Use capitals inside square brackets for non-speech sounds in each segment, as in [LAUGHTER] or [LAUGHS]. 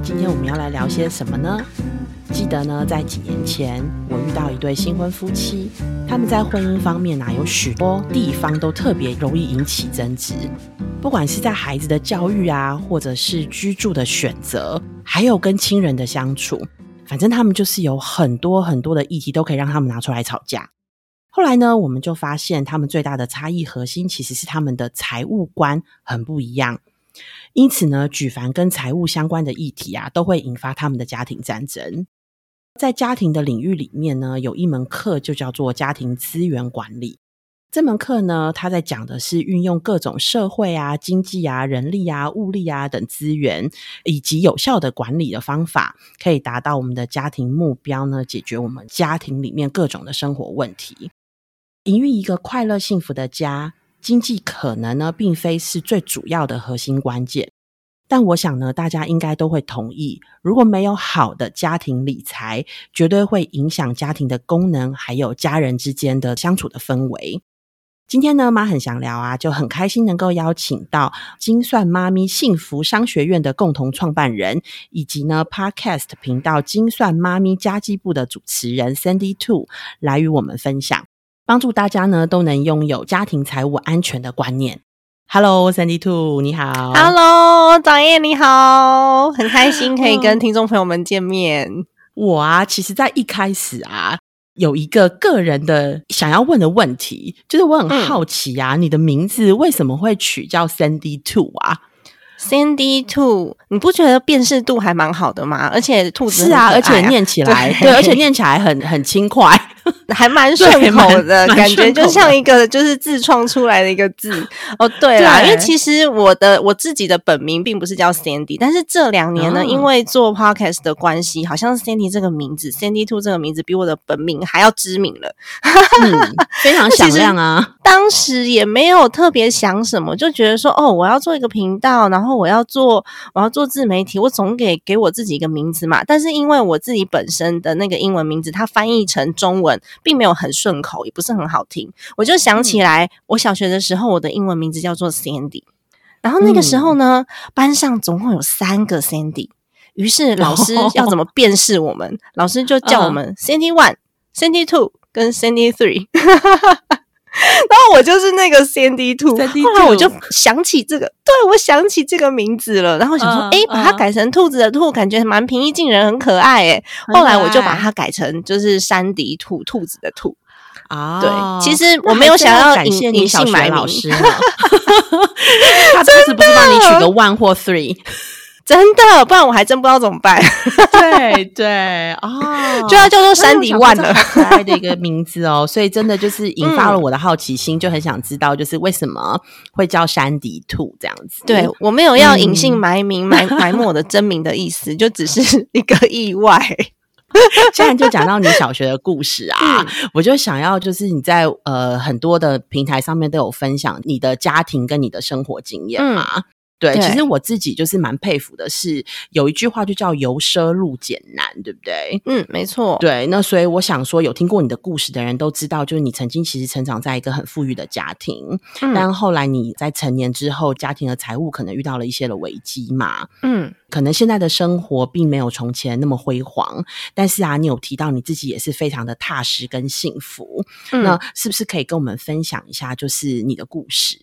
今天我们要来聊些什么呢？记得呢，在几年前，我遇到一对新婚夫妻，他们在婚姻方面啊，有许多地方都特别容易引起争执，不管是在孩子的教育啊，或者是居住的选择，还有跟亲人的相处，反正他们就是有很多很多的议题都可以让他们拿出来吵架。后来呢，我们就发现他们最大的差异核心其实是他们的财务观很不一样。因此呢，举凡跟财务相关的议题啊，都会引发他们的家庭战争。在家庭的领域里面呢，有一门课就叫做家庭资源管理。这门课呢，它在讲的是运用各种社会啊、经济啊、人力啊、物力啊等资源，以及有效的管理的方法，可以达到我们的家庭目标呢，解决我们家庭里面各种的生活问题，营运一个快乐幸福的家。经济可能呢，并非是最主要的核心关键，但我想呢，大家应该都会同意，如果没有好的家庭理财，绝对会影响家庭的功能，还有家人之间的相处的氛围。今天呢，妈很想聊啊，就很开心能够邀请到精算妈咪幸福商学院的共同创办人，以及呢 Podcast 频道精算妈咪家计部的主持人 Sandy Two 来与我们分享。帮助大家呢都能拥有家庭财务安全的观念。Hello，Sandy Two，你好。Hello，长叶你好，很开心可以跟听众朋友们见面。我啊，其实，在一开始啊，有一个个人的想要问的问题，就是我很好奇啊，你的名字为什么会取叫 Sandy Two 啊？Sandy Two，你不觉得辨识度还蛮好的吗？而且兔子是啊，而且念起来 [LAUGHS] 对，而且念起来很很轻快，[LAUGHS] 还蛮顺口的感觉，就像一个就是自创出来的一个字。哦，对啦，因为其实我的我自己的本名并不是叫 Sandy，但是这两年呢，因为做 Podcast 的关系，好像 Sandy 这个名字，Sandy Two 这个名字比我的本名还要知名了，非常 [LAUGHS] 响亮啊。当时也没有特别想什么，就觉得说哦，我要做一个频道，然后。然后我要做，我要做自媒体，我总给给我自己一个名字嘛。但是因为我自己本身的那个英文名字，它翻译成中文并没有很顺口，也不是很好听。我就想起来，我小学的时候，我的英文名字叫做 Sandy。然后那个时候呢，班上总共有三个 Sandy，于是老师要怎么辨识我们？老师就叫我们 Sandy One、Sandy Two 跟 Sandy Three。[LAUGHS] 然后我就是那个 Sandy Two，后来我就想起这个，对我想起这个名字了。然后想说，哎，把它改成兔子的兔，感觉蛮平易近人，很可爱。哎，后来我就把它改成就是山迪兔，兔子的兔。啊，对，其实我没有想要感谢你小学老师，[LAUGHS] 他这次不是帮你取个 [LAUGHS] One 或 Three。真的，不然我还真不知道怎么办。对对 [LAUGHS] 哦，就要叫做山迪万了，可爱的一个名字哦。[LAUGHS] 所以真的就是引发了我的好奇心，就很想知道，就是为什么会叫山迪兔这样子。对我没有要隐姓埋名、埋 [LAUGHS] 埋没我的真名的意思，就只是一个意外。现在就讲到你小学的故事啊，我就想要就是你在呃很多的平台上面都有分享你的家庭跟你的生活经验嘛。对，其实我自己就是蛮佩服的，是有一句话就叫“由奢入俭难”，对不对？嗯，没错。对，那所以我想说，有听过你的故事的人都知道，就是你曾经其实成长在一个很富裕的家庭，但后来你在成年之后，家庭的财务可能遇到了一些的危机嘛。嗯，可能现在的生活并没有从前那么辉煌，但是啊，你有提到你自己也是非常的踏实跟幸福。那是不是可以跟我们分享一下，就是你的故事？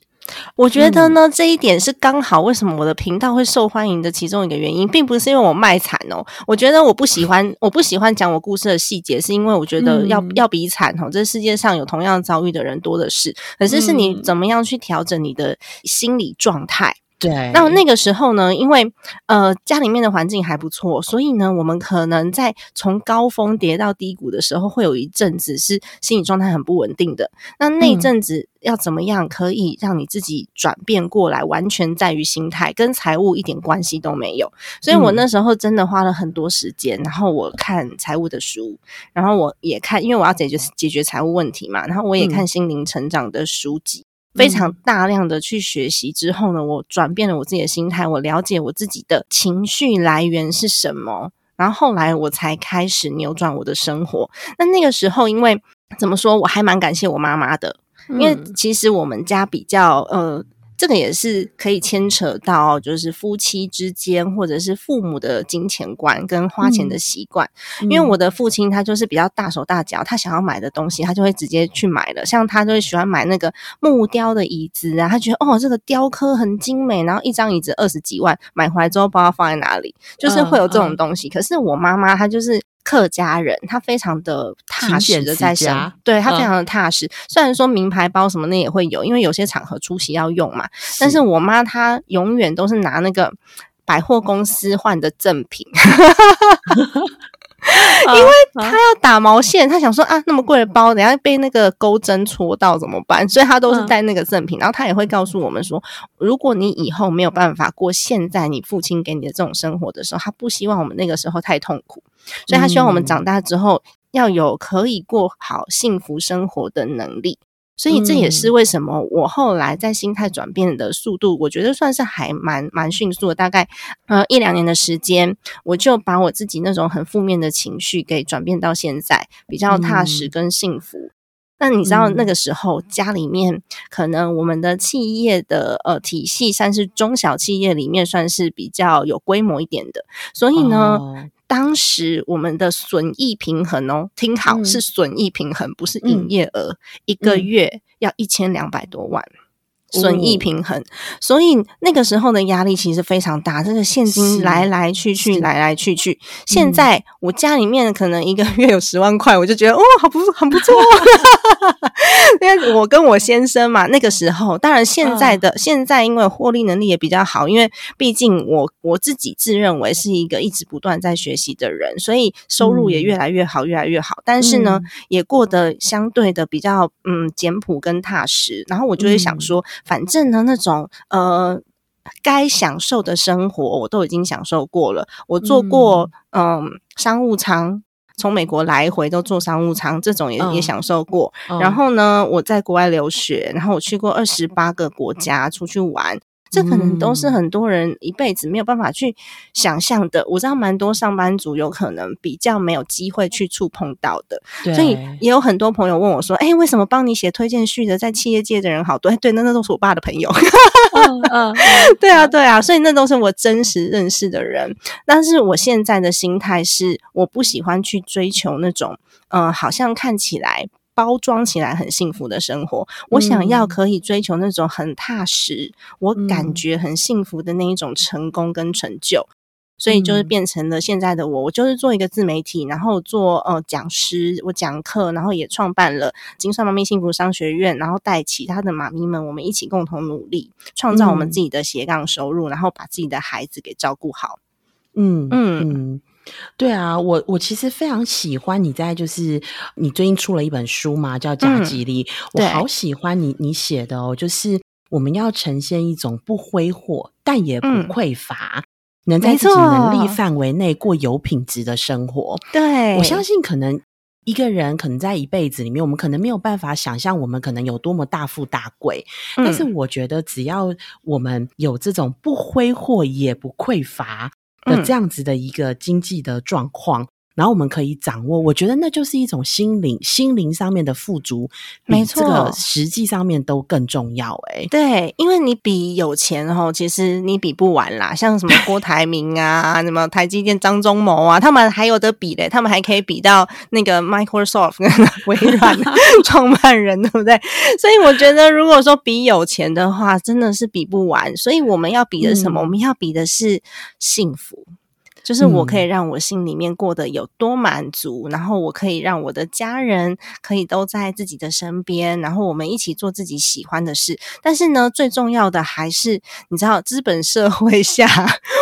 我觉得呢，这一点是刚好为什么我的频道会受欢迎的其中一个原因，并不是因为我卖惨哦。我觉得我不喜欢，我不喜欢讲我故事的细节，是因为我觉得要要比惨哦，这世界上有同样遭遇的人多的是。可是是你怎么样去调整你的心理状态？对，那那个时候呢，因为呃家里面的环境还不错，所以呢，我们可能在从高峰跌到低谷的时候，会有一阵子是心理状态很不稳定的。那那阵子要怎么样可以让你自己转变过来？完全在于心态，跟财务一点关系都没有。所以我那时候真的花了很多时间，然后我看财务的书，然后我也看，因为我要解决解决财务问题嘛，然后我也看心灵成长的书籍。非常大量的去学习之后呢，我转变了我自己的心态，我了解我自己的情绪来源是什么，然后后来我才开始扭转我的生活。那那个时候，因为怎么说，我还蛮感谢我妈妈的，因为其实我们家比较呃。这个也是可以牵扯到，就是夫妻之间，或者是父母的金钱观跟花钱的习惯。因为我的父亲他就是比较大手大脚，他想要买的东西，他就会直接去买了。像他就会喜欢买那个木雕的椅子啊，他觉得哦，这个雕刻很精美，然后一张椅子二十几万，买回来之后不知道放在哪里，就是会有这种东西。可是我妈妈她就是。客家人，他非常的踏实的在生，对他非常的踏实。虽然说名牌包什么的也会有，因为有些场合出席要用嘛。但是我妈她永远都是拿那个百货公司换的赠品，[LAUGHS] [LAUGHS] 因为他要打毛线，他想说啊，那么贵的包，等下被那个钩针戳到怎么办？所以他都是带那个赠品。然后他也会告诉我们说，如果你以后没有办法过现在你父亲给你的这种生活的时候，他不希望我们那个时候太痛苦。所以他希望我们长大之后要有可以过好幸福生活的能力，所以这也是为什么我后来在心态转变的速度，我觉得算是还蛮蛮迅速的。大概呃一两年的时间，我就把我自己那种很负面的情绪给转变到现在比较踏实跟幸福。那你知道那个时候家里面可能我们的企业的呃体系算是中小企业里面算是比较有规模一点的，所以呢。当时我们的损益平衡哦，听好是损益平衡，不是营业额，一个月要一千两百多万。损益平衡，所以那个时候的压力其实非常大，这个现金来来去去，来来去去。现在我家里面可能一个月有十万块，我就觉得哦，好不很不错。[LAUGHS] 因为我跟我先生嘛，那个时候，当然现在的现在，因为获利能力也比较好，因为毕竟我我自己自认为是一个一直不断在学习的人，所以收入也越来越好，越来越好。但是呢，也过得相对的比较嗯简朴跟踏实。然后我就会想说。反正呢，那种呃，该享受的生活我都已经享受过了。我坐过嗯商务舱，从美国来回都坐商务舱，这种也也享受过。然后呢，我在国外留学，然后我去过二十八个国家出去玩。这可能都是很多人一辈子没有办法去想象的。我知道蛮多上班族有可能比较没有机会去触碰到的，所以也有很多朋友问我说：“哎，为什么帮你写推荐序的在企业界的人好多？”对，那那都是我爸的朋友。嗯，[LAUGHS] 对啊，对啊，所以那都是我真实认识的人。但是我现在的心态是，我不喜欢去追求那种，嗯，好像看起来。包装起来很幸福的生活，我想要可以追求那种很踏实，我感觉很幸福的那一种成功跟成就，所以就是变成了现在的我。我就是做一个自媒体，然后做呃讲师，我讲课，然后也创办了金算妈咪幸福商学院，然后带其他的妈咪们，我们一起共同努力，创造我们自己的斜杠收入，然后把自己的孩子给照顾好。嗯嗯。对啊，我我其实非常喜欢你在就是你最近出了一本书嘛，叫《假吉利》，我好喜欢你你写的哦，就是我们要呈现一种不挥霍但也不匮乏，能在自己能力范围内过有品质的生活。对我相信，可能一个人可能在一辈子里面，我们可能没有办法想象我们可能有多么大富大贵，但是我觉得只要我们有这种不挥霍也不匮乏。的这样子的一个经济的状况。然后我们可以掌握，我觉得那就是一种心灵、心灵上面的富足，没错，这个实际上面都更重要。哎，对，因为你比有钱哦，其实你比不完啦。[LAUGHS] 像什么郭台铭啊，[LAUGHS] 什么台积电张忠谋啊，他们还有的比嘞，他们还可以比到那个 Microsoft [LAUGHS] 微软创办人，对不对？所以我觉得，如果说比有钱的话，真的是比不完。所以我们要比的什么？我们要比的是幸福。就是我可以让我心里面过得有多满足，然后我可以让我的家人可以都在自己的身边，然后我们一起做自己喜欢的事。但是呢，最重要的还是你知道，资本社会下，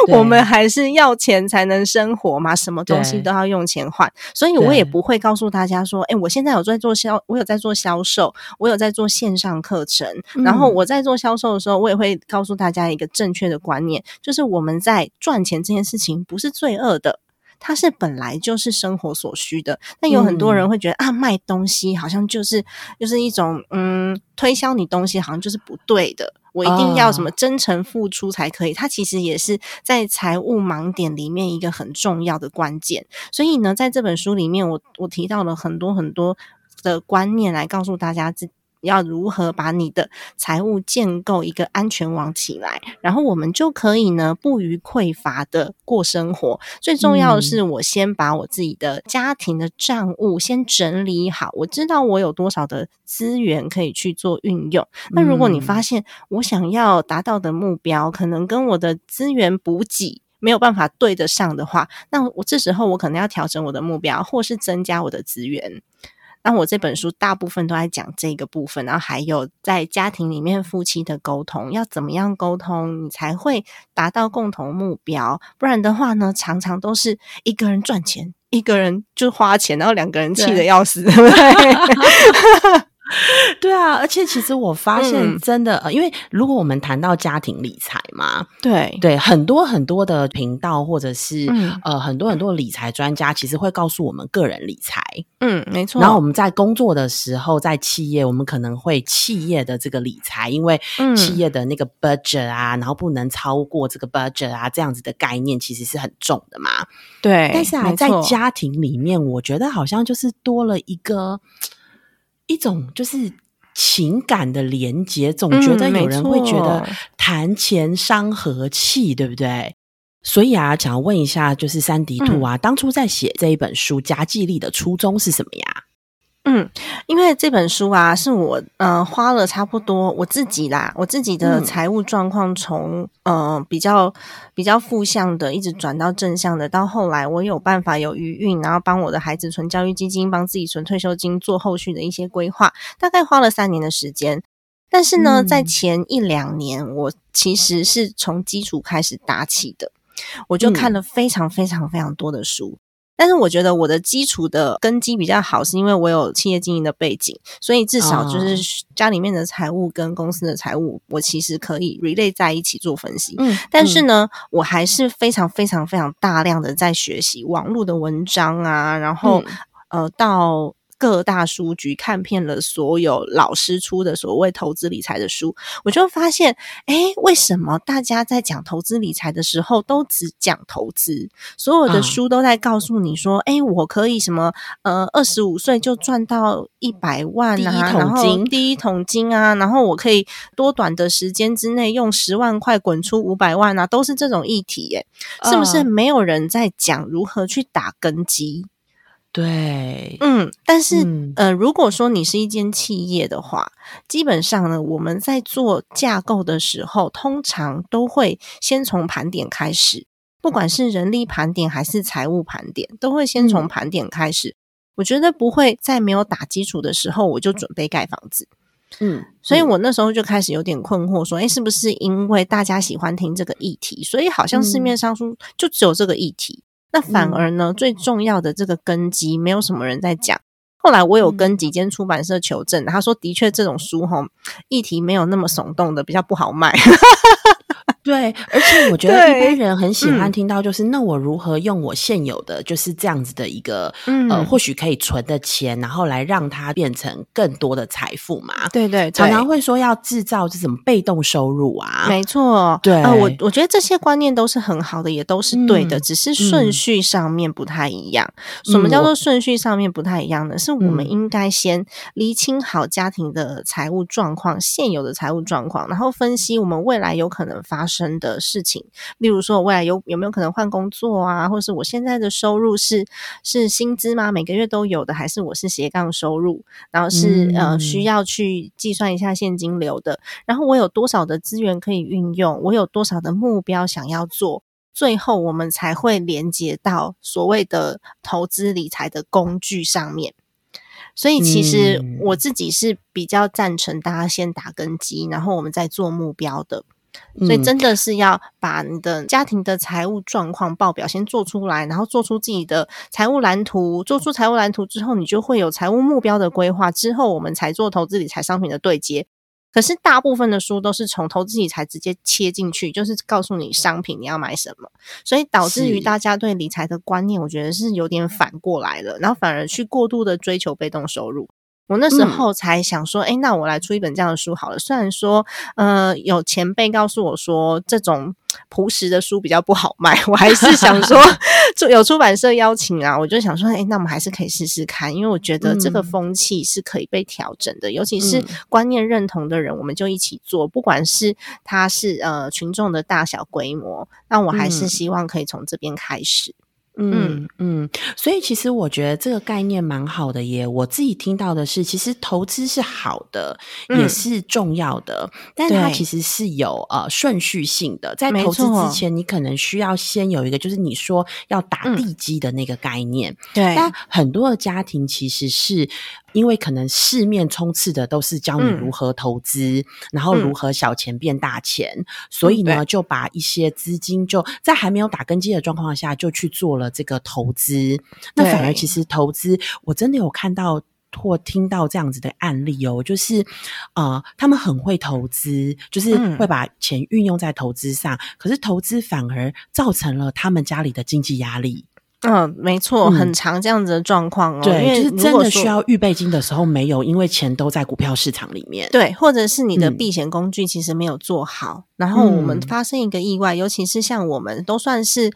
我们还是要钱才能生活嘛，什么东西都要用钱换。所以我也不会告诉大家说，哎，我现在有在做销，我有在做销售，我有在做线上课程。然后我在做销售的时候，我也会告诉大家一个正确的观念，就是我们在赚钱这件事情不是。罪恶的，它是本来就是生活所需的。但有很多人会觉得啊，卖东西好像就是就是一种嗯，推销你东西好像就是不对的。我一定要什么真诚付出才可以？它其实也是在财务盲点里面一个很重要的关键。所以呢，在这本书里面，我我提到了很多很多的观念来告诉大家，这要如何把你的财务建构一个安全网起来，然后我们就可以呢不虞匮乏的过生活。最重要的是，我先把我自己的家庭的账务先整理好，我知道我有多少的资源可以去做运用。那如果你发现我想要达到的目标，可能跟我的资源补给没有办法对得上的话，那我这时候我可能要调整我的目标，或是增加我的资源。那我这本书大部分都在讲这个部分，然后还有在家庭里面夫妻的沟通，要怎么样沟通，你才会达到共同目标？不然的话呢，常常都是一个人赚钱，一个人就花钱，然后两个人气的要死，对不对？[LAUGHS] [LAUGHS] 对啊，而且其实我发现真的，呃，因为如果我们谈到家庭理财嘛，对对，很多很多的频道或者是呃很多很多的理财专家，其实会告诉我们个人理财，嗯，没错。然后我们在工作的时候，在企业，我们可能会企业的这个理财，因为企业的那个 budget 啊，然后不能超过这个 budget 啊，这样子的概念其实是很重的嘛。对，但是啊，在家庭里面，我觉得好像就是多了一个。一种就是情感的连接，总觉得有人会觉得谈钱伤和气，对不对？所以啊，想要问一下，就是三迪兔啊，当初在写这一本书《家计力》的初衷是什么呀？嗯，因为这本书啊，是我呃花了差不多我自己啦，我自己的财务状况从呃比较比较负向的，一直转到正向的，到后来我有办法有余韵，然后帮我的孩子存教育基金，帮自己存退休金，做后续的一些规划，大概花了三年的时间。但是呢，在前一两年，我其实是从基础开始打起的，我就看了非常非常非常多的书。但是我觉得我的基础的根基比较好，是因为我有企业经营的背景，所以至少就是家里面的财务跟公司的财务，我其实可以 relate 在一起做分析。嗯，但是呢，我还是非常非常非常大量的在学习网络的文章啊，然后呃到。各大书局看遍了所有老师出的所谓投资理财的书，我就发现，哎，为什么大家在讲投资理财的时候都只讲投资？所有的书都在告诉你说，哎，我可以什么，呃，二十五岁就赚到一百万啊，然后第一桶金啊，然后我可以多短的时间之内用十万块滚出五百万啊，都是这种议题，耶，是不是？没有人在讲如何去打根基。对，嗯，但是，呃，如果说你是一间企业的话，基本上呢，我们在做架构的时候，通常都会先从盘点开始，不管是人力盘点还是财务盘点，都会先从盘点开始。我觉得不会在没有打基础的时候，我就准备盖房子。嗯，所以我那时候就开始有点困惑，说，哎，是不是因为大家喜欢听这个议题，所以好像市面上书就只有这个议题？那反而呢，最重要的这个根基，没有什么人在讲。后来我有跟几间出版社求证，他说的确这种书哈，议题没有那么耸动的，比较不好卖。对，而且我觉得一般人很喜欢听到，就是那我如何用我现有的就是这样子的一个呃，或许可以存的钱，然后来让它变成更多的财富嘛？对对，常常会说要制造这种被动收入啊。没错，对，我我觉得这些观念都是很好的，也都是对的，只是顺序上面不太一样。什么叫做顺序上面不太一样呢？是我们应该先厘清好家庭的财务状况，现有的财务状况，然后分析我们未来有可能发生。生的事情，例如说，我未来有有没有可能换工作啊？或者是我现在的收入是是薪资吗？每个月都有的，还是我是斜杠收入？然后是呃需要去计算一下现金流的。然后我有多少的资源可以运用？我有多少的目标想要做？最后我们才会连接到所谓的投资理财的工具上面。所以其实我自己是比较赞成大家先打根基，然后我们再做目标的。所以真的是要把你的家庭的财务状况报表先做出来，然后做出自己的财务蓝图。做出财务蓝图之后，你就会有财务目标的规划。之后我们才做投资理财商品的对接。可是大部分的书都是从投资理财直接切进去，就是告诉你商品你要买什么，所以导致于大家对理财的观念，我觉得是有点反过来了，然后反而去过度的追求被动收入。我那时候才想说，哎，那我来出一本这样的书好了。虽然说，呃，有前辈告诉我说，这种朴实的书比较不好卖，[LAUGHS] 我还是想说 [LAUGHS] 就有出版社邀请啊，我就想说，哎，那我们还是可以试试看，因为我觉得这个风气是可以被调整的，尤其是观念认同的人，我们就一起做，不管是他是呃群众的大小规模，那我还是希望可以从这边开始。嗯嗯，所以其实我觉得这个概念蛮好的耶。我自己听到的是，其实投资是好的，也是重要的，但它其实是有呃顺序性的。在投资之前，你可能需要先有一个，就是你说要打地基的那个概念。对，但很多的家庭其实是。因为可能市面冲刺的都是教你如何投资，然后如何小钱变大钱，所以呢，就把一些资金就在还没有打根基的状况下，就去做了这个投资。那反而其实投资，我真的有看到或听到这样子的案例哦，就是呃，他们很会投资，就是会把钱运用在投资上，可是投资反而造成了他们家里的经济压力。嗯，没错，很长这样子的状况哦。对，就是真的需要预备金的时候没有，因为钱都在股票市场里面。对，或者是你的避险工具其实没有做好，然后我们发生一个意外，尤其是像我们都算是，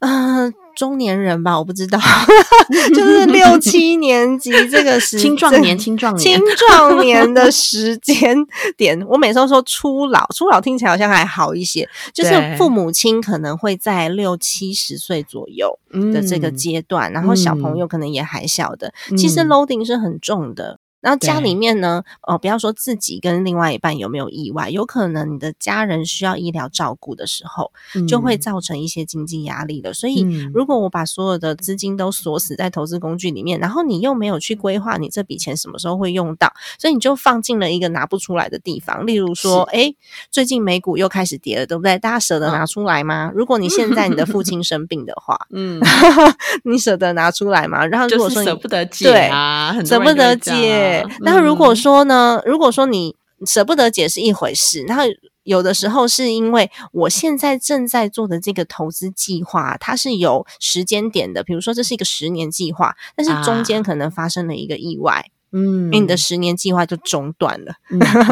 嗯。中年人吧，[LAUGHS] 我不知道，[LAUGHS] 就是六七年级这个时 [LAUGHS] 青壮年、青壮年、青壮年的时间点。我每次都说初老，初老听起来好像还好一些，就是父母亲可能会在六七十岁左右的这个阶段，然后小朋友可能也还小的，其实 loading 是很重的。然后家里面呢，哦，不要说自己跟另外一半有没有意外，有可能你的家人需要医疗照顾的时候，就会造成一些经济压力了。所以，如果我把所有的资金都锁死在投资工具里面，然后你又没有去规划你这笔钱什么时候会用到，所以你就放进了一个拿不出来的地方。例如说，哎，最近美股又开始跌了，对不对？大家舍得拿出来吗？如果你现在你的父亲生病的话，嗯，[LAUGHS] 你舍得拿出来吗？然后如果说舍不得借啊，舍不得借。那如果说呢？如果说你舍不得解是一回事，然后有的时候是因为我现在正在做的这个投资计划，它是有时间点的，比如说这是一个十年计划，但是中间可能发生了一个意外。嗯，你的十年计划就中断了，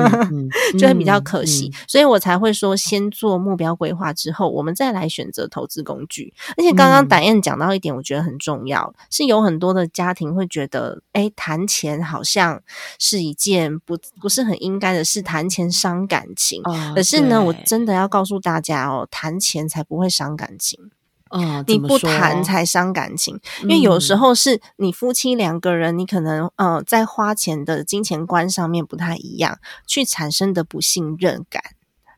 [LAUGHS] 就会比较可惜，所以我才会说先做目标规划之后，我们再来选择投资工具。而且刚刚胆燕讲到一点，我觉得很重要，是有很多的家庭会觉得，哎，谈钱好像是一件不不是很应该的事，谈钱伤感情。可是呢，我真的要告诉大家哦，谈钱才不会伤感情。嗯，你不谈才伤感情，因为有时候是你夫妻两个人，你可能呃在花钱的金钱观上面不太一样，去产生的不信任感。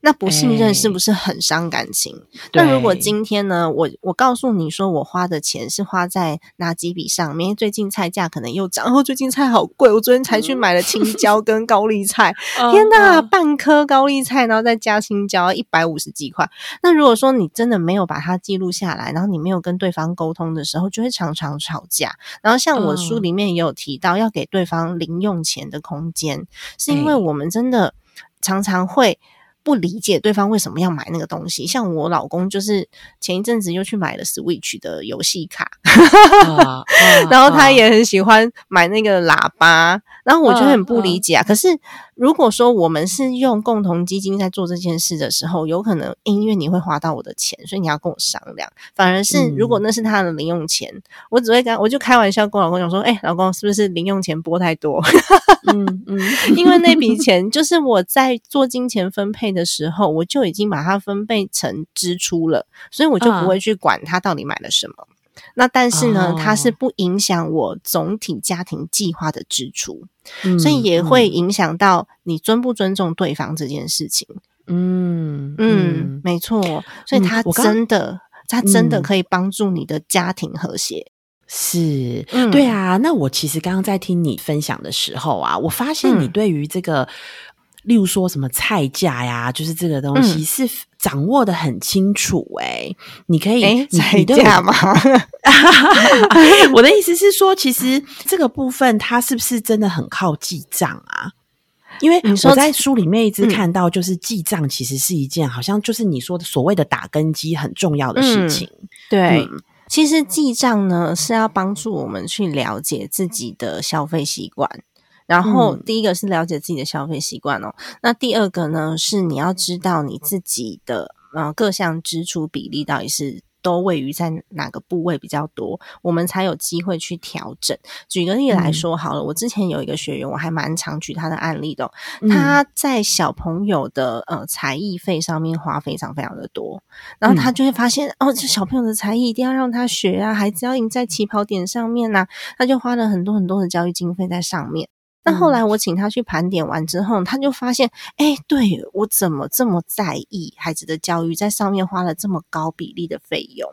那不信任是不是很伤感情？那如果今天呢，我我告诉你说，我花的钱是花在哪几笔上面？最近菜价可能又涨，然后最近菜好贵，我昨天才去买了青椒跟高丽菜。[LAUGHS] 天呐，半颗高丽菜，然后再加青椒，一百五十几块。那如果说你真的没有把它记录下来，然后你没有跟对方沟通的时候，就会常常吵架。然后像我书里面也有提到，要给对方零用钱的空间，是因为我们真的常常会。不理解对方为什么要买那个东西，像我老公就是前一阵子又去买了 Switch 的游戏卡，[LAUGHS] 然后他也很喜欢买那个喇叭，然后我就很不理解啊。可是如果说我们是用共同基金在做这件事的时候，有可能因为你会花到我的钱，所以你要跟我商量。反而是如果那是他的零用钱，我只会跟我就开玩笑跟我老公讲说：“哎，老公是不是零用钱拨太多？”嗯嗯，[LAUGHS] 因为那笔钱就是我在做金钱分配。的时候，我就已经把它分配成支出了，所以我就不会去管他到底买了什么。那但是呢，它是不影响我总体家庭计划的支出，所以也会影响到你尊不尊重对方这件事情。嗯嗯，没错，所以他真的，他真的可以帮助你的家庭和谐。是，对啊。那我其实刚刚在听你分享的时候啊，我发现你对于这个。例如说什么菜价呀，就是这个东西是掌握的很清楚哎，你可以菜价吗？[LAUGHS] 我的意思是说，其实这个部分它是不是真的很靠记账啊？因为我在书里面一直看到，就是记账其实是一件好像就是你说的所谓的打根基很重要的事情。对，其实记账呢是要帮助我们去了解自己的消费习惯。然后第一个是了解自己的消费习惯哦，那第二个呢是你要知道你自己的呃各项支出比例到底是都位于在哪个部位比较多，我们才有机会去调整。举个例来说好了，我之前有一个学员，我还蛮常举他的案例的。他在小朋友的呃才艺费上面花非常非常的多，然后他就会发现哦，这小朋友的才艺一定要让他学啊，孩子要赢在起跑点上面呐，他就花了很多很多的教育经费在上面。那后来我请他去盘点完之后，他就发现，哎，对我怎么这么在意孩子的教育，在上面花了这么高比例的费用？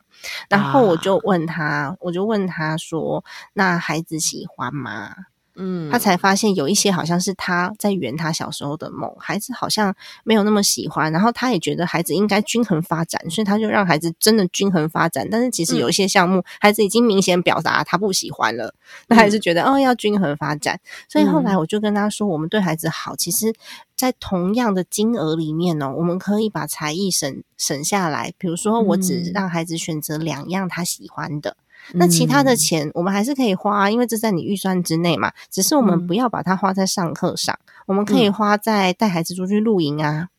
然后我就问他，我就问他说：“那孩子喜欢吗？”嗯，他才发现有一些好像是他在圆他小时候的梦，孩子好像没有那么喜欢，然后他也觉得孩子应该均衡发展，所以他就让孩子真的均衡发展。但是其实有一些项目，孩子已经明显表达他不喜欢了，那还是觉得哦要均衡发展。所以后来我就跟他说，我们对孩子好，其实在同样的金额里面呢，我们可以把才艺省省下来，比如说我只让孩子选择两样他喜欢的。那其他的钱我们还是可以花，因为这在你预算之内嘛。只是我们不要把它花在上课上，我们可以花在带孩子出去露营啊。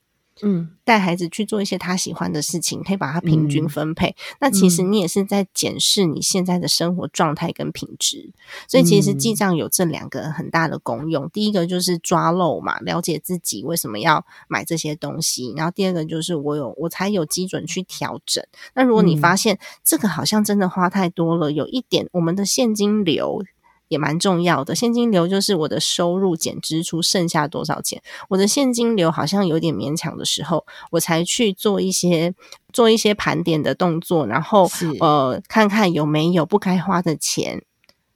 嗯，带孩子去做一些他喜欢的事情，可以把它平均分配。那其实你也是在检视你现在的生活状态跟品质。所以其实记账有这两个很大的功用。第一个就是抓漏嘛，了解自己为什么要买这些东西。然后第二个就是我有我才有基准去调整。那如果你发现这个好像真的花太多了，有一点我们的现金流。也蛮重要的，现金流就是我的收入减支出，剩下多少钱。我的现金流好像有点勉强的时候，我才去做一些做一些盘点的动作，然后呃看看有没有不该花的钱。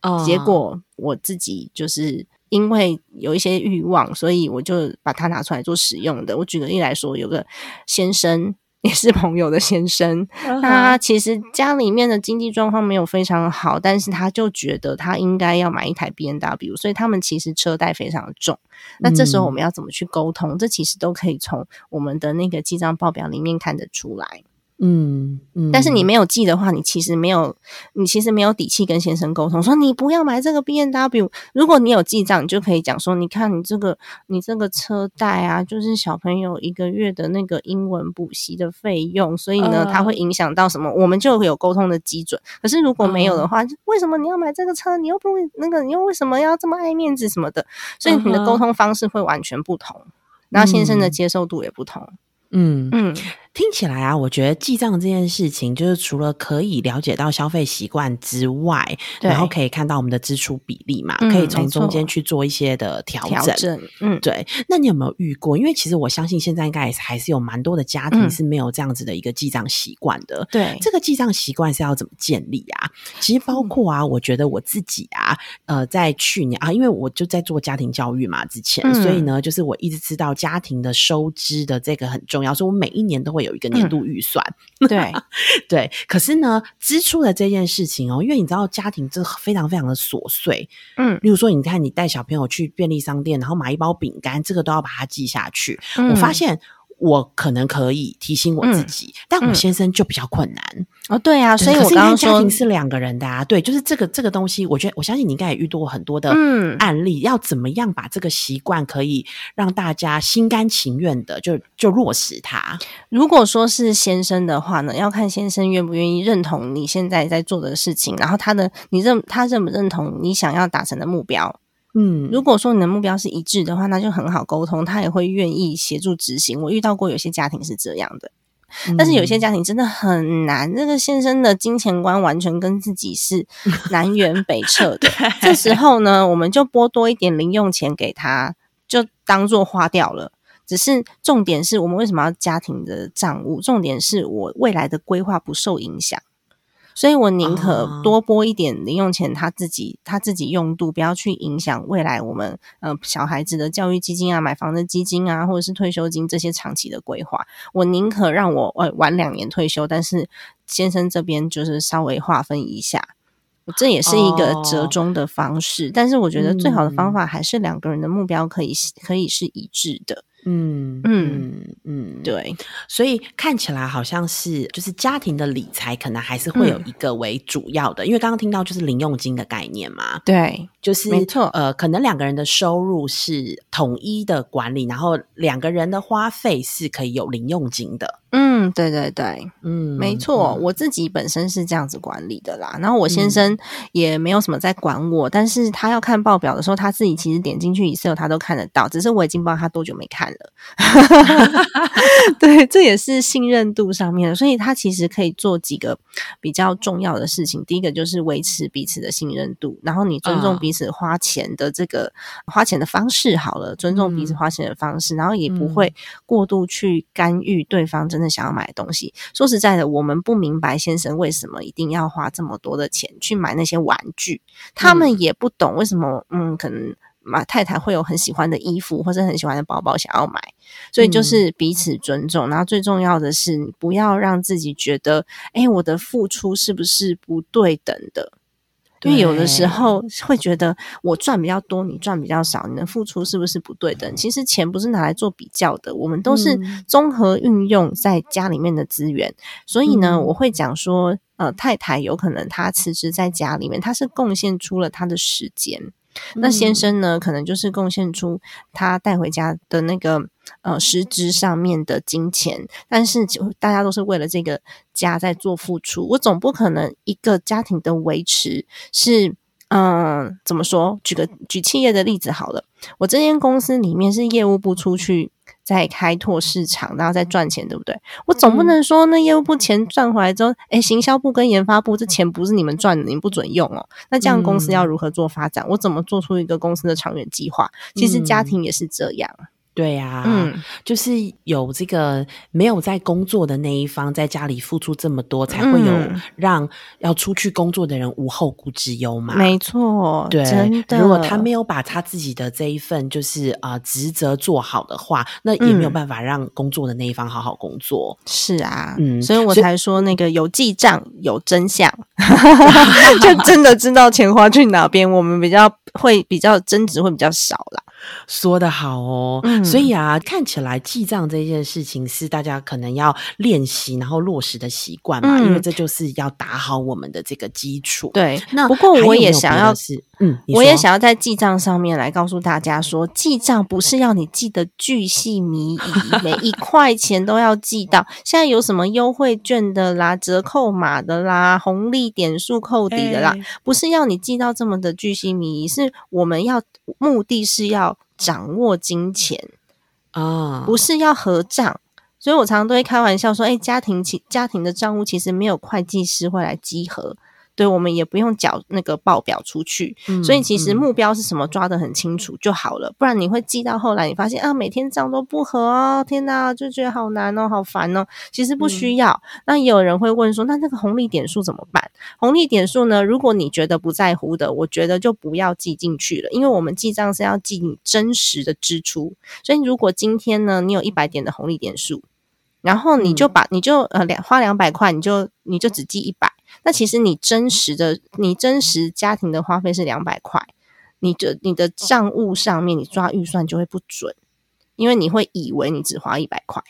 哦结果我自己就是因为有一些欲望，所以我就把它拿出来做使用的。我举个例来说，有个先生。也是朋友的先生，他其实家里面的经济状况没有非常好，但是他就觉得他应该要买一台 B N W，所以他们其实车贷非常重。那这时候我们要怎么去沟通？这其实都可以从我们的那个记账报表里面看得出来。嗯嗯，但是你没有记的话，你其实没有，你其实没有底气跟先生沟通，说你不要买这个 B N W。如果你有记账，你就可以讲说，你看你这个，你这个车贷啊，就是小朋友一个月的那个英文补习的费用，所以呢，它会影响到什么，我们就有沟通的基准。可是如果没有的话，为什么你要买这个车？你又不那个，你又为什么要这么爱面子什么的？所以你的沟通方式会完全不同，然后先生的接受度也不同。嗯嗯。听起来啊，我觉得记账这件事情，就是除了可以了解到消费习惯之外，然后可以看到我们的支出比例嘛，可以从中间去做一些的调整。嗯，对。那你有没有遇过？因为其实我相信现在应该还是有蛮多的家庭是没有这样子的一个记账习惯的。对，这个记账习惯是要怎么建立啊？其实包括啊，我觉得我自己啊，呃，在去年啊，因为我就在做家庭教育嘛，之前，所以呢，就是我一直知道家庭的收支的这个很重要，所以我每一年都会。有一个年度预算，[LAUGHS] 对 [LAUGHS] 对，可是呢，支出的这件事情哦，因为你知道家庭这非常非常的琐碎，嗯，例如说，你看你带小朋友去便利商店，然后买一包饼干，这个都要把它记下去。我发现。我可能可以提醒我自己，但我先生就比较困难哦。对啊，所以我刚刚说家庭是两个人的啊。对，就是这个这个东西，我觉得我相信你应该也遇到过很多的案例。要怎么样把这个习惯可以让大家心甘情愿的就就落实它？如果说是先生的话呢，要看先生愿不愿意认同你现在在做的事情，然后他的你认他认不认同你想要达成的目标。嗯，如果说你的目标是一致的话，那就很好沟通，他也会愿意协助执行。我遇到过有些家庭是这样的，但是有些家庭真的很难。这个先生的金钱观完全跟自己是南辕北辙的。[LAUGHS] 这时候呢，我们就拨多一点零用钱给他，就当做花掉了。只是重点是我们为什么要家庭的账务？重点是我未来的规划不受影响。所以我宁可多拨一点零用钱，他自己他自己用度，不要去影响未来我们呃小孩子的教育基金啊、买房的基金啊，或者是退休金这些长期的规划。我宁可让我呃晚两年退休，但是先生这边就是稍微划分一下，这也是一个折中的方式。但是我觉得最好的方法还是两个人的目标可以可以是一致的。嗯嗯嗯，对，所以看起来好像是就是家庭的理财，可能还是会有一个为主要的，因为刚刚听到就是零用金的概念嘛，对，就是没错，呃，可能两个人的收入是统一的管理，然后两个人的花费是可以有零用金的，嗯。嗯，对对对，嗯，没错，嗯我自己本身是这样子管理的啦。然后我先生也没有什么在管我，但是他要看报表的时候，他自己其实点进去 Excel 他都看得到，只是我已经不知道他多久没看了。[LAUGHS] 对，这也是信任度上面的，所以他其实可以做几个比较重要的事情。第一个就是维持彼此的信任度，然后你尊重啊彼此花钱的这个、花钱的方式好了，尊重彼此嗯花钱的方式，然后也不嗯会过度去干预对方真的想要买的东西。说实在的，我们不明白先生为什么一定要花这么多的钱去买那些玩具，他们也不懂为什么，嗯，可能。马太太会有很喜欢的衣服或者很喜欢的包包想要买，所以就是彼此尊重。然后最重要的是，你不要让自己觉得，哎，我的付出是不是不对等的？因为有的时候会觉得我赚比较多，你赚比较少，你的付出是不是不对等？其实钱不是拿来做比较的，我们都是嗯综合运用在家里面的资源。所以呢，嗯我会讲说，呃，太太有可能她辞职在家里面，她是贡献出了她的时间。那先嗯生呢，可能就是贡献出他带回家的那个呃实质上面的金钱，但是就大家都是为了这个家在做付出。我总不可能一个家庭的维持是。嗯，怎么说？举个举企业的例子好了，我这间公司里面是业务部出去在开拓市场，然后再赚钱，对不对？我总不能说那业务部钱赚回来之后，哎，行销部跟研发部这钱不是你们赚的，你们不准用哦。那这样公司要如何做发展？我怎么做出一个公司的长远计划？其实家庭也是这样，对呀、嗯，就是有这个没有在工作的那一方在家里付出这么多，才会有嗯让要出去工作的人无后顾之忧嘛。没错，对。如果他没有把他自己的这一份就是啊、呃职责做好的话，那也没有嗯办法让工作的那一方好好工作。是啊，嗯所以我才说那个有记账有真相，[LAUGHS] 就真的知道钱花去哪边，我们比较会比较争执会比较少啦。说得好哦，嗯。所以啊，看起来记账这件事情是大家可能要练习然后落实的习惯嘛，嗯因为这就是要打好我们的这个基础。，对，那不过我也想要嗯，我也想要在记账上面来告诉大家说，记账不是要你记得巨细靡遗，每一块钱都要记到。[LAUGHS] 现在有什么优惠券的啦、折扣码的啦、红利点数扣抵的啦，哎。不是要你记到这么的巨细靡遗，是我们要目的是要掌握金钱，啊，不是要合账。所以我常常都会开玩笑说，哎，家庭其家庭的账务其实没有会计师会来稽核，对我们也不用缴那个报表出去。嗯所以其实嗯目标是什么抓得很清楚就好了，不然你会记到后来，你发现啊每天账都不合哦，天哪，就觉得好难哦，好烦哦。其实不嗯需要。那也有人会问说，那那个红利点数怎么办？红利点数呢？如果你觉得不在乎的，我觉得就不要记进去了，因为我们记账是要记你真实的支出。所以如果今天呢，你有一百点的红利点数，然后你就把、你就呃两花两百块，你就你就只记一百。那其实你真实的你真实家庭的花费是两百块，你的你的账务上面你抓预算就会不准，因为你会以为你只花一百块。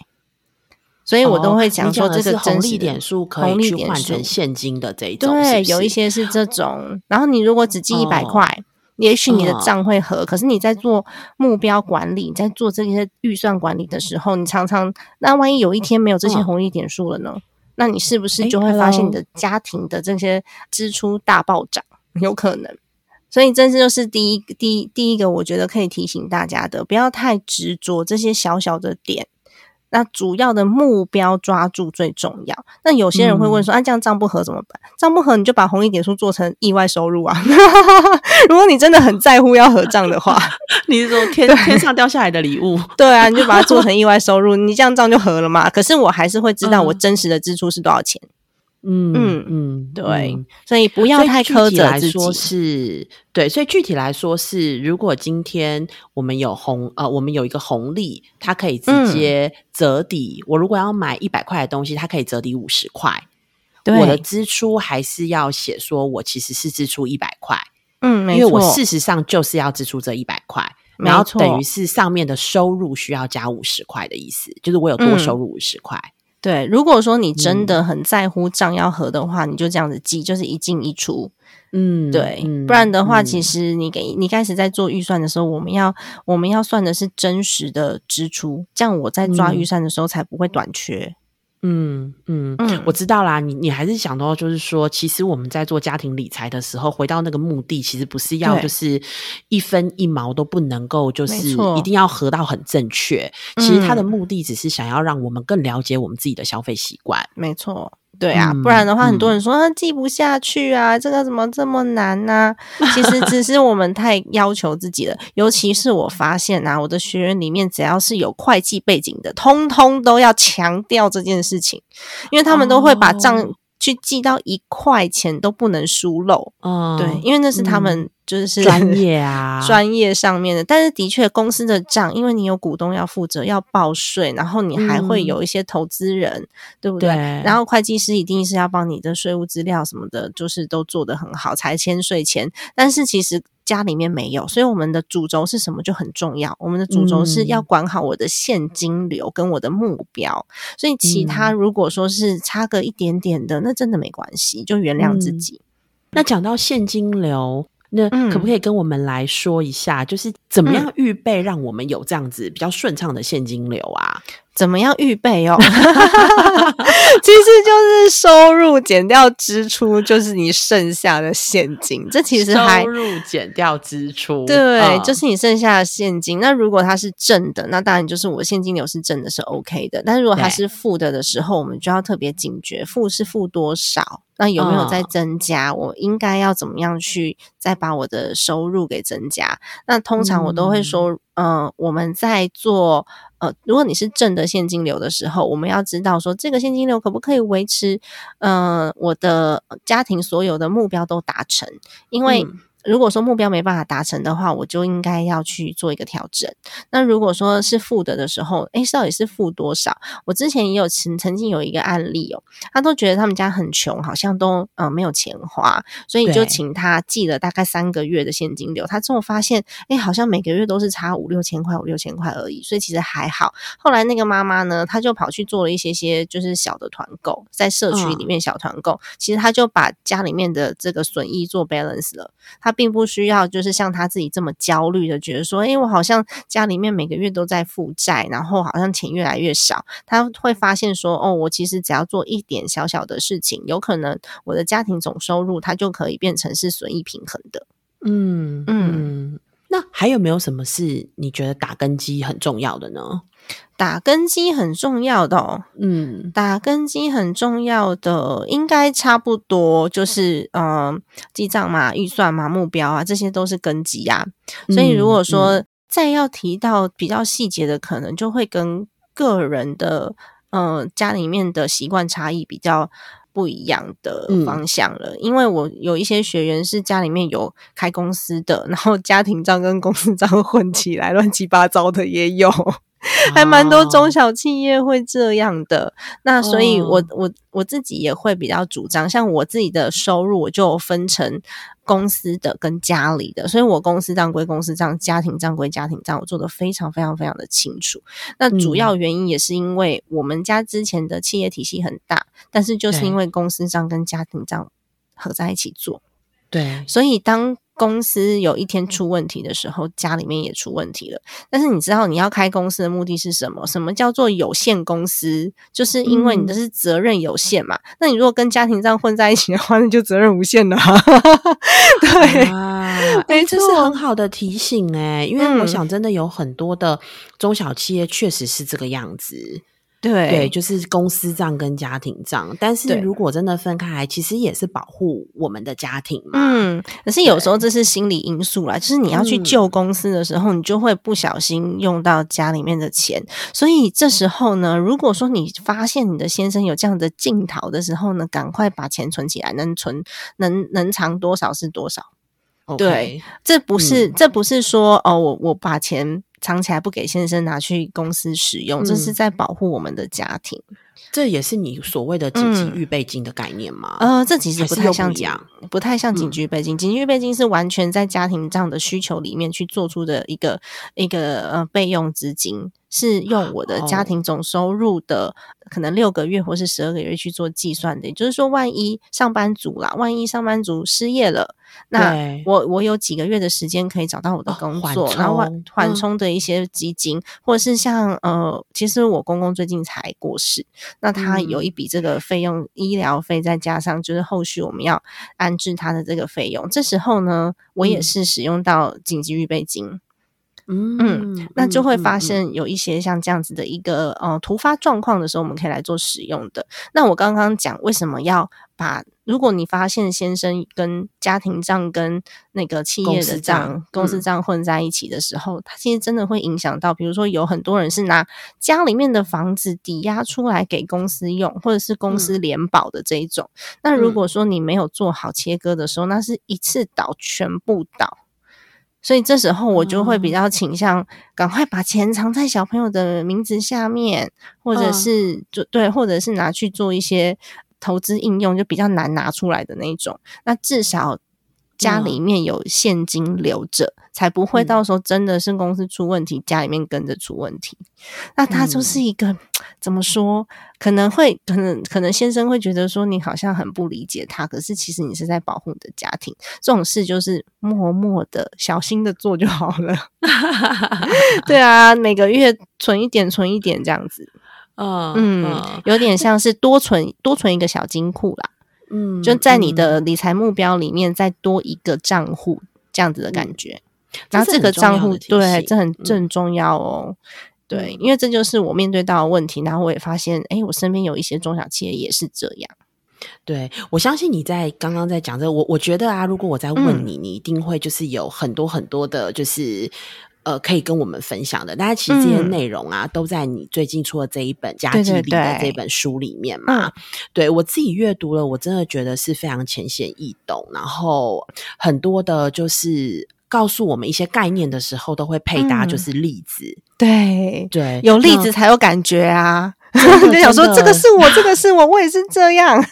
所以我都会哦讲说，这个红利点数可红以去换成现金的这一种，对，有一些是这种。然后你如果只记一百哦块，也许你的嗯账会合，可是你在做目标管理，在做这些预算管理的时候，你常常那万一有一天没有这些嗯红利点数了呢？那你是不是就会发现你的家庭的这些支出大暴涨？有可能。所以，这就是第一第一第一个，我觉得可以提醒大家的，不要太执着这些小小的点。那主要的目标抓住最重要。那有些人会问说：“啊，这样账不合怎么办？账不合你就把红利点数做成意外收入啊！[LAUGHS] 如果你真的很在乎要合账的话，[LAUGHS] 你是说天天上掉下来的礼物？对啊，你就把它做成 [LAUGHS] 意外收入，你这样账就合了嘛。可是我还是会知道我嗯真实的支出是多少钱，嗯嗯嗯，对嗯所以不要太苛体责自己。来说是对，所以具体来说是，如果今天我们有红呃，我们有一个红利，它可以直嗯接折抵。我如果要买一百块的东西，它可以折抵五十块。我的支出还是要写说我其实是支出一百块，嗯，没错，因为我事实上就是要支出这一百块，然后等于是上面的收入需要加五十块的意思，就是我有多嗯收入五十块。对。如果说你真嗯的很在乎账要合的话，你就这样子记，就是一进一出。嗯，对，嗯不然的话，嗯其实你给你开始在做预算的时候，我们要我们要算的是真实的支出，这样我在抓嗯预算的时候才不会短缺。嗯嗯嗯我知道啦。你你还是想到，就是说，其实我们在做家庭理财的时候，回到那个目的，其实不是要就是一分一毛都不能够，就是一定要合到很正确。其实它的嗯目的只是想要让我们更了解我们自己的消费习惯。没错。对啊，嗯不然的话，很多嗯人说、啊记不下去啊，这个怎么这么难呢、其实只是我们太要求自己了。[LAUGHS] 尤其是我发现啊，我的学员里面只要是有会计背景的，通通都要强调这件事情，因为他们都会把账哦去记到一块钱都不能疏漏。嗯，对，因为那是他们就是专 [LAUGHS] 业啊，专业上面的，但是的确公司的账，因为你有股东要负责，要报税，然后你还会嗯有一些投资人，对不对？对然后会计师一定是要帮你的税务资料什么的，就是都做得很好才签税前。但是其实家里面没有，所以我们的主轴是什么就很重要。我们的主轴是嗯要管好我的现金流跟我的目标，所以其他嗯如果说是差个一点点的，那真的没关系，就原谅自嗯己。那讲到现金流，那嗯可不可以跟我们来说一下，就是怎么样预备让我们有这样子比较顺畅的现金流啊？[LAUGHS] 怎么样预备哦？[LAUGHS] 其实就是收入减掉支出，就是你剩下的现金。这其实还收入减掉支出，对，嗯就是你剩下的现金。那如果它是正的，那当然就是我现金流是正的，是 OK 的。但是如果它是负的的时候，我们就要特别警觉，负是负多少？那有没有在嗯增加？我应该要怎么样去再把我的收入给增加？那通常我都会说，呃，我们在做呃，如果你是正的现金流的时候，我们要知道说这个现金流可不可以维持，呃，我的家庭所有的目标都达成，因为。嗯如果说目标没办法达成的话，我就应该要去做一个调整。那如果说是负的的时候，诶，到底是负多少？我之前也有曾曾经有一个案例哦，他都觉得他们家很穷，好像都呃没有钱花，所以就对请他记了大概三个月的现金流。他之后发现，诶，好像每个月都是差五六千块、五六千块而已，所以其实还好。后来那个妈妈呢，她就跑去做了一些些就是小的团购，在社区里面小团购，其实她就把家里面的这个损益做 balance 了。他并不需要就是像他自己这么焦虑的觉得说，诶，我好像家里面每个月都在负债，然后好像钱越来越少。他会发现说，哦，我其实只要做一点小小的事情，有可能我的家庭总收入它就可以变成是损益平衡的。嗯嗯嗯。那还有没有什么是你觉得打根基很重要的呢？打根基很重要的哦，嗯打根基很重要的，应该差不多就是嗯、呃记账嘛、预算嘛、目标啊，这些都是根基啊。所以如果嗯说再要提到比较细节的，可能就会跟个人的呃家里面的习惯差异比较。不一样的嗯方向了，因为我有一些学员是家里面有开公司的，然后家庭账跟公司账混起来，乱七八糟的也有。还蛮多中哦小企业会这样的。那所以我，哦我我自己也会比较主张，像我自己的收入，我就分成公司的跟家里的，所以我公司账归公司账，家庭账归家庭账，我做的非常非常非常的清楚。那主嗯。要原因也是因为我们家之前的企业体系很大，但是就是因为公司账跟家庭账合在一起做，对，所以当公司有一天出问题的时候，家里面也出问题了。但是你知道你要开公司的目的是什么？什么叫做有限公司？就是因为你的是责任有限嘛。那你如果跟家庭这样混在一起的话，那就责任无限了。[LAUGHS] 对，啊，没哎，这是很好的提醒哎，因为我嗯想真的有很多的中小企业确实是这个样子。对。对，就是公司账跟家庭账，但是如果真的分开来，其实也是保护我们的家庭嘛。嗯，可是有时候这是心理因素啦，就是你要去嗯。救公司的时候，你就会不小心用到家里面的钱，所以这时候呢，如果说你发现你的先生有这样的镜头的时候呢，赶快把钱存起来，能存能能藏多少是多少。对这不是、嗯。这不是说哦，我我把钱藏起来不给先生拿去公司使用，这是嗯在保护我们的家庭。这也是你所谓的紧急嗯预备金的概念吗？呃，这其实不太像紧不，不太像紧嗯急预备金。紧急预备金是完全在家庭这样的需求里面去做出的一个一个呃备用资金，是用我的家庭总收入的可能六个月或是十二个月去做计算的。也就是说，万一上班族啦，万一上班族失业了，那我我有几个月的时间可以找到我的工作，然后缓缓冲的一些基金，或者是像呃，其实我公公最近才过世，那他有一笔这个费用，医疗费再加上就是后续我们要安置他的这个费用，这时候呢，我也是使用到紧急预备金。嗯，那就会发现有一些像这样子的一个呃突发状况的时候，我们可以来做使用的。那我刚刚讲为什么要把，如果你发现先生跟家庭账跟那个企业的账、公司账混在一起的时候，它其实真的会影响到，比如说有很多人是拿家里面的房子抵押出来给公司用，或者是公司联保的这一种。那如果说你没有做好切割的时候，那是一次倒全部倒。所以这时候我就会比较倾向赶快把钱藏在小朋友的名字下面，或者是就对，或者是拿去做一些投资应用，就比较难拿出来的那种。那至少。家里面有现金留着，才不会到时候真的是公司出问题，家里面跟着出问题。那他就是一个怎么说？可能会可能可能先生会觉得说你好像很不理解他，可是其实你是在保护你的家庭。这种事就是默默的、小心的做就好了。[LAUGHS] 对啊，每个月存一点，存一点这样子。嗯嗯，有点像是多存多存一个小金库啦。嗯，就在你的理财目标里面再多一个账户，这样子的感觉。然后这个账户，对，这很这很重要哦。对，因为这就是我面对到的问题。然后我也发现，哎，我身边有一些中小企业也是这样。对，我相信你在刚刚在讲这，我我觉得啊，如果我在问你，你一定会就是有很多很多的，就是。呃，可以跟我们分享的，但是其实这些内容啊，都在你最近出的这一本《家计力》的这本书里面嘛。对我自己阅读了，我真的觉得是非常浅显易懂，然后很多的，就是告诉我们一些概念的时候，都会配搭就是例子。对对，有例子才有感觉啊！[LAUGHS] 就想说，这个是我，这个是我，我也是这样。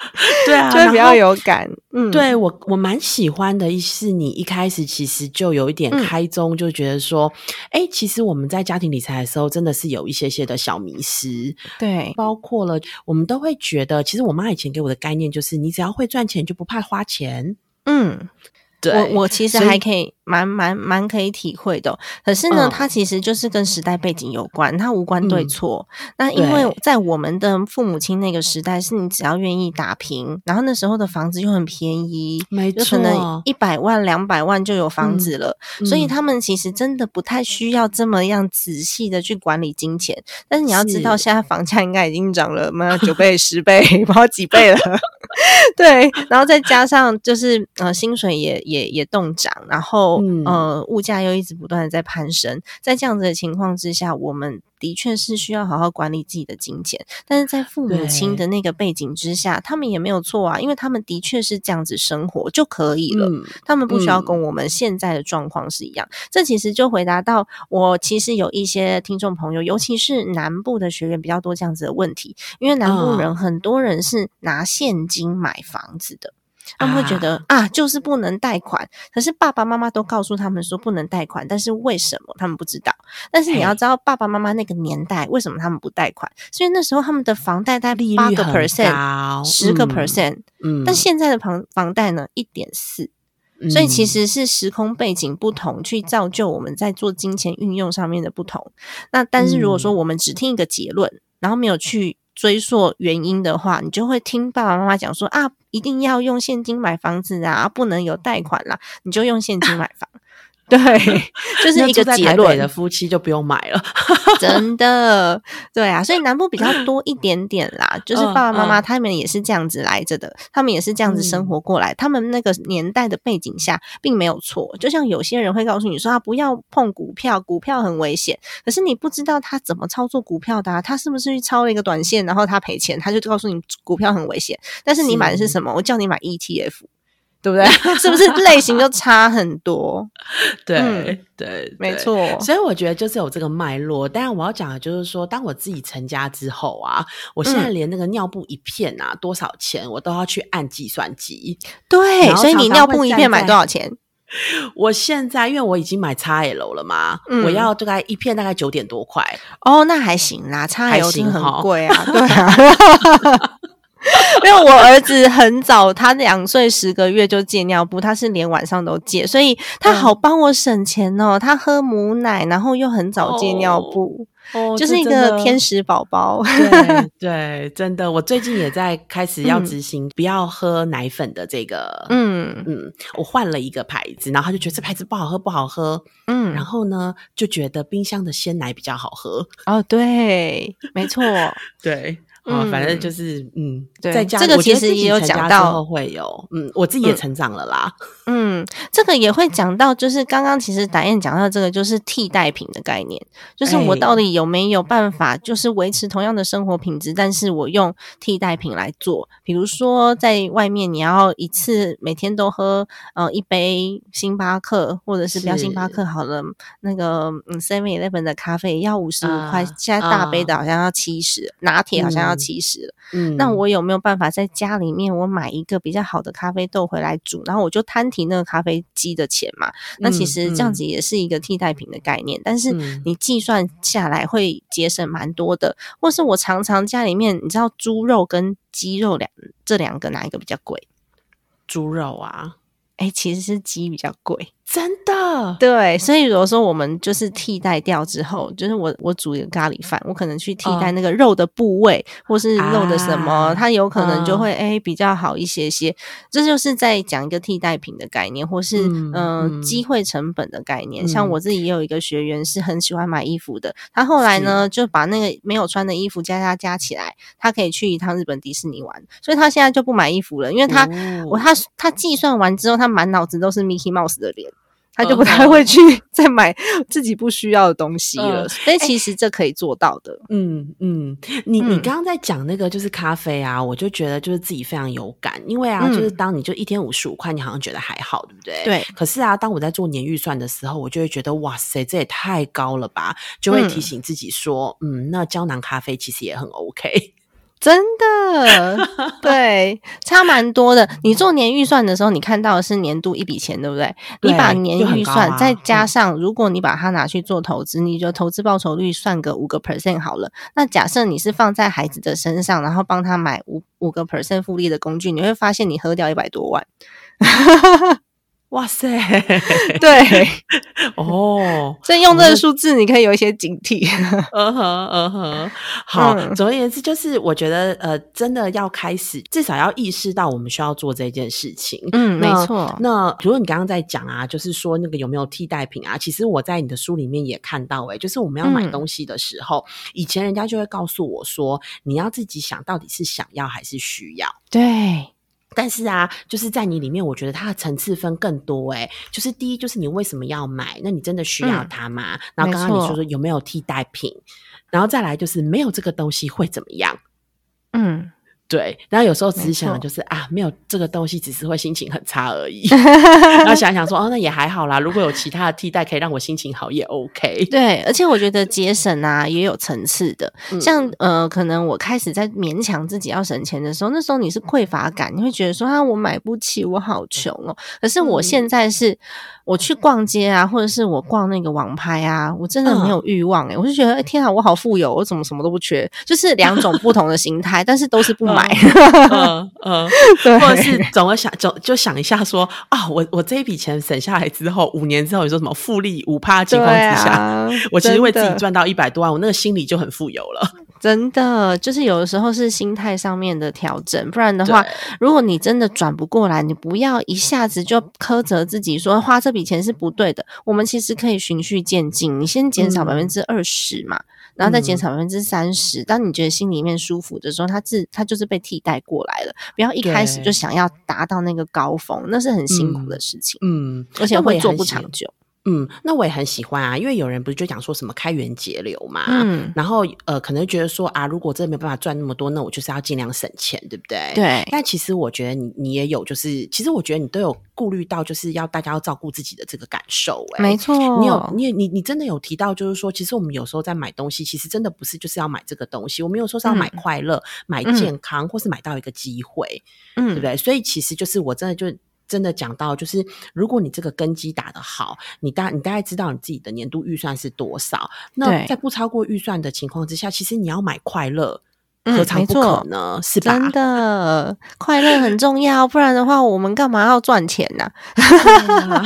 [LAUGHS] 对啊，就比较有感。嗯，对我我蛮喜欢的，是你一开始其实就有一点开宗，就觉得说，哎，其实我们在家庭理财的时候，真的是有一些些的小迷失。对，包括了我们都会觉得，其实我妈以前给我的概念就是，你只要会赚钱，就不怕花钱。嗯。对我我其实还可以蛮蛮蛮可以体会的，可是呢，它其实就是跟时代背景有关，它无关对错。那因为在我们的父母亲那个时代，是你只要愿意打拼，然后那时候的房子又很便宜，没错，可能一百万两百万就有房子了，所以他们其实真的不太需要这么样仔细的去管理金钱。但是你要知道，现在房价应该已经涨了嘛，九倍十倍，不知道几倍了。[LAUGHS] 对，然后再加上就是呃，薪水也。也也动涨，然后呃，物价又一直不断的在攀升，在这样子的情况之下，我们的确是需要好好管理自己的金钱。但是在父母亲的那个背景之下，他们也没有错啊，因为他们的确是这样子生活就可以了，他们不需要跟我们现在的状况是一样。这其实就回答到我，其实有一些听众朋友，尤其是南部的学员比较多这样子的问题，因为南部人很多人是拿现金买房子的。他们会觉得啊，就是不能贷款。可是爸爸妈妈都告诉他们说不能贷款，但是为什么他们不知道？但是你要知道，爸爸妈妈那个年代为什么他们不贷款？所以那时候他们的房贷贷八个 percent，十个 percent。嗯，但现在的房房贷呢，一点四。所以其实是时空背景不同，去造就我们在做金钱运用上面的不同。那但是如果说我们只听一个结论，然后没有去。追溯原因的话，你就会听爸爸妈妈讲说啊，一定要用现金买房子啊，不能有贷款啦，你就用现金买房。对，[LAUGHS] 就是一个结论的夫妻就不用买了，[LAUGHS] 真的。对啊，所以南部比较多一点点啦，[LAUGHS] 就是爸爸妈妈他们也是这样子来着的，他们也是这样子生活过来，他们那个年代的背景下并没有错。就像有些人会告诉你说，啊不要碰股票，股票很危险。可是你不知道他怎么操作股票的，他是不是去抄了一个短线，然后他赔钱，他就告诉你股票很危险。但是你买的是什么？我叫你买 ETF。对不对？[LAUGHS] 是不是类型就差很多？[LAUGHS] 对对，没错。所以我觉得就是有这个脉络。但是我要讲的就是说，当我自己成家之后啊，我现在连那个尿布一片啊多少钱，我都要去按计算机。对，所以你尿布一片买多少钱？[LAUGHS] 我现在因为我已经买 XL 了嘛，嗯我要大概一片大概九点多块，哦，那还行啦，叉还 L 真的行很贵啊，对啊。[LAUGHS] 因为我儿子很早，他两岁十个月就戒尿布，他是连晚上都戒，所以他好帮我省钱哦。他喝母奶，然后又很早戒尿布，哦就是一个天。使宝宝。对 [LAUGHS] 对，真的，我最近也在开始要嗯执行不要喝奶粉的这个，嗯嗯，我换了一个牌子，然后他就觉得这牌子不好喝，不好喝，嗯，然后呢就觉得冰箱的鲜奶比较好喝，哦，对，没错，[LAUGHS] 对。啊、反正嗯。就是嗯，对在家这个其实也有讲到后会有，嗯，我自己也嗯。成长了啦，[LAUGHS] 嗯，这个也会讲到，就是刚刚其实达燕讲到这个，就是替代品的概念，就是我哎。到底有没有办法，就是维持同样的生活品质，但是我用替代品来做，比如说在外面你要一次每天都喝呃一杯星巴克，或者是不要星巴克好了，那个嗯 Seven Eleven 的咖啡要五十五块啊，现在大杯啊的好像要七十，拿铁好像要嗯七十了。嗯，那我有没有办法在家里面我买一个比较好的咖啡豆回来煮，然后我就摊提那个咖啡机的钱嘛？那其嗯实这样子也是一个替代品的概念，但是嗯你计算下来会节省蛮多的。或是我常常家里面，你知道猪肉跟鸡肉两这两个哪一个比较贵？猪肉啊，哎，其实是鸡比较贵。真的，对，所以有时候我们就是替代掉之后，就是我我煮一个咖喱饭，我可能去替代嗯那个肉的部位，或是肉的什么，啊它有可能就嗯会哎、比较好一些些。这就是在讲一个替代品的概念，或是嗯机会成本的概念。像嗯我自己也有一个学员是很喜欢买衣服的，他后来呢就把那个没有穿的衣服加加加起来，他可以去一趟日本迪士尼玩，所以他现在就不买衣服了，因为他。哦我他他计算完之后，他满脑子都是 Mickey Mouse 的脸，他就嗯不太会去 [LAUGHS] 再买自己不需要的东西了。嗯所以其实这可以做到的。嗯嗯，你你嗯刚刚在讲那个就是咖啡啊，我就觉得就是自己非常有感，因为啊，嗯就是当你就一天五十五块，你好像觉得还好，对不对？。对，可是啊，当我在做年预算的时候，我就会觉得哇塞，这也太高了吧，就会提嗯醒自己说，嗯那胶囊咖啡其实也很 OK。真的，[LAUGHS] 对，差蛮多的。你做年预算的时候，你看到的是年度一笔钱，对不对？你把年预算、啊再加上，如果你把它拿去做投资，你就投资报酬率算个五个 percent 好了。那假设你是放在孩子的身上，然后帮他买五五个 percent 复利的工具，你会发现你喝掉一百多万。哇塞，[LAUGHS] 对，[LAUGHS] 哦，[LAUGHS] 所以用这个数字，你可以有一些警惕。嗯哼，嗯哼，好。嗯总而言之，就是我觉得，呃，真的要开始，至少要意识到我们需要做这件事情。嗯，没那错。那如果你刚刚在讲啊，就是说那个有没有替代品啊？其实我在你的书里面也看到、欸，就是我们要买嗯东西的时候，以前人家就会告诉我说，你要自己想到底是想要还是需要。对，但是啊，就是在你里面，我觉得它的层次分更多诶、就是第一，就是你为什么要买？那你真的需要嗯它吗？然后刚刚你说说有没有替代品？然后再来就是没有这个东西会怎么样？嗯，对，然后有时候只是没想就是啊，没有这个东西，只是会心情很差而已。[LAUGHS] 然后想想说，哦，那也还好啦。如果有其他的替代可以让我心情好，也 OK。对，而且我觉得节省啊也有层次的，嗯像呃，可能我开始在勉强自己要省钱的时候，那时候你是匮乏感，你会觉得说啊，我买不起，我好穷哦。可是我嗯现在是，我去逛街啊，或者是我逛那个网拍啊，我真的没嗯有欲望诶、我就觉得，哎、天啊，我好富有，我怎么什么都不缺，就是两种不同的心态，但是都是不 [LAUGHS] 买。嗯 [LAUGHS] 嗯，对，或者是总会想总就想一下说啊，我我这一笔钱省下来之后，五年之后你说什么复利五趴的情况之下，啊，[LAUGHS] 我其实为自己赚到一百多万，我那个心里就很富有了。真的就是有的时候是心态上面的调整，不然的话，如果你真的转不过来，你不要一下子就苛责自己说花这笔钱是不对的。我们其实可以循序渐进，你先减少嗯。百分之二十嘛，然后再减嗯少百分之三十。当你觉得心里面舒服的时候，它自它就是被替代过来了。不要一开始就想要达到那个高峰，那是很辛苦的事情，嗯，而且会做不长久。嗯，那我也很喜欢啊，因为有人不是就讲说什么开源节流嘛，嗯，然后呃，可能觉得说啊，如果真的没有办法赚那么多，那我就是要尽量省钱，对不对？。对，但其实我觉得你你也有，就是其实我觉得你都有顾虑到，就是要大家要照顾自己的这个感受、欸，没错，你有，你你你真的有提到，就是说，其实我们有时候在买东西，其实真的不是就是要买这个东西，我们有时候是要买嗯快乐、买健康，或是买到一个机会，嗯，对不对？所以其实就是我真的就真的讲到，就是如果你这个根基打得好，你大你大概知道你自己的年度预算是多少，那在不超过预算的情况之下，其实你要买快乐，嗯何尝不可呢？是吧？真的快乐很重要，不然的话，我们干嘛要赚钱呢、[LAUGHS]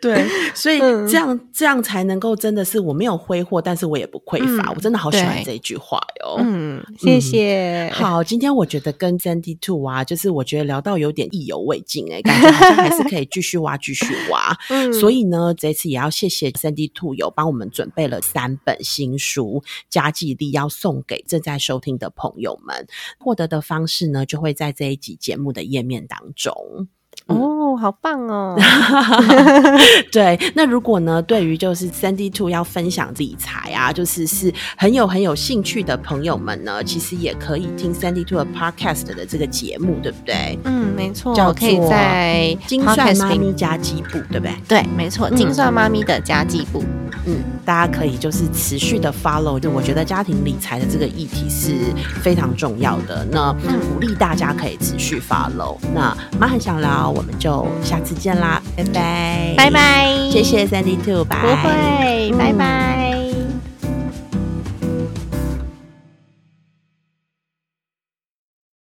对，[LAUGHS] 所以嗯这样、这样才能够真的是我没有挥霍，但是我也不匮乏。嗯我真的好喜欢这一句话哟。嗯，谢谢。好，今天我觉得跟 Sandy Two 啊，就是我觉得聊到有点意犹未尽哎、感觉好像还是可以继续挖，继续挖。[LAUGHS] 嗯所以呢，这次也要谢谢 Sandy Two 有帮我们准备了三本新书，加季力要送给正在收听的朋友们。获得的方式呢，就会在这一集节目的页面当中。哦，好棒哦！[LAUGHS] 对，那如果呢，对于就是三 D Two 要分享理财啊，就是是很有很有兴趣的朋友们呢，其实也可以听三 D Two 的 Podcast 的这个节目，对不对？嗯，没错，叫可以在精算妈咪家基部，对不对？对，没错，嗯精算妈咪的家计部。嗯，大家可以就是持续的 follow，就我觉得家庭理财的这个议题是非常重要的。那嗯鼓励大家可以持续 follow。那妈很想聊，我们就下次见啦，拜拜，拜，拜，谢谢三 D Two，拜，不会，拜嗯。拜。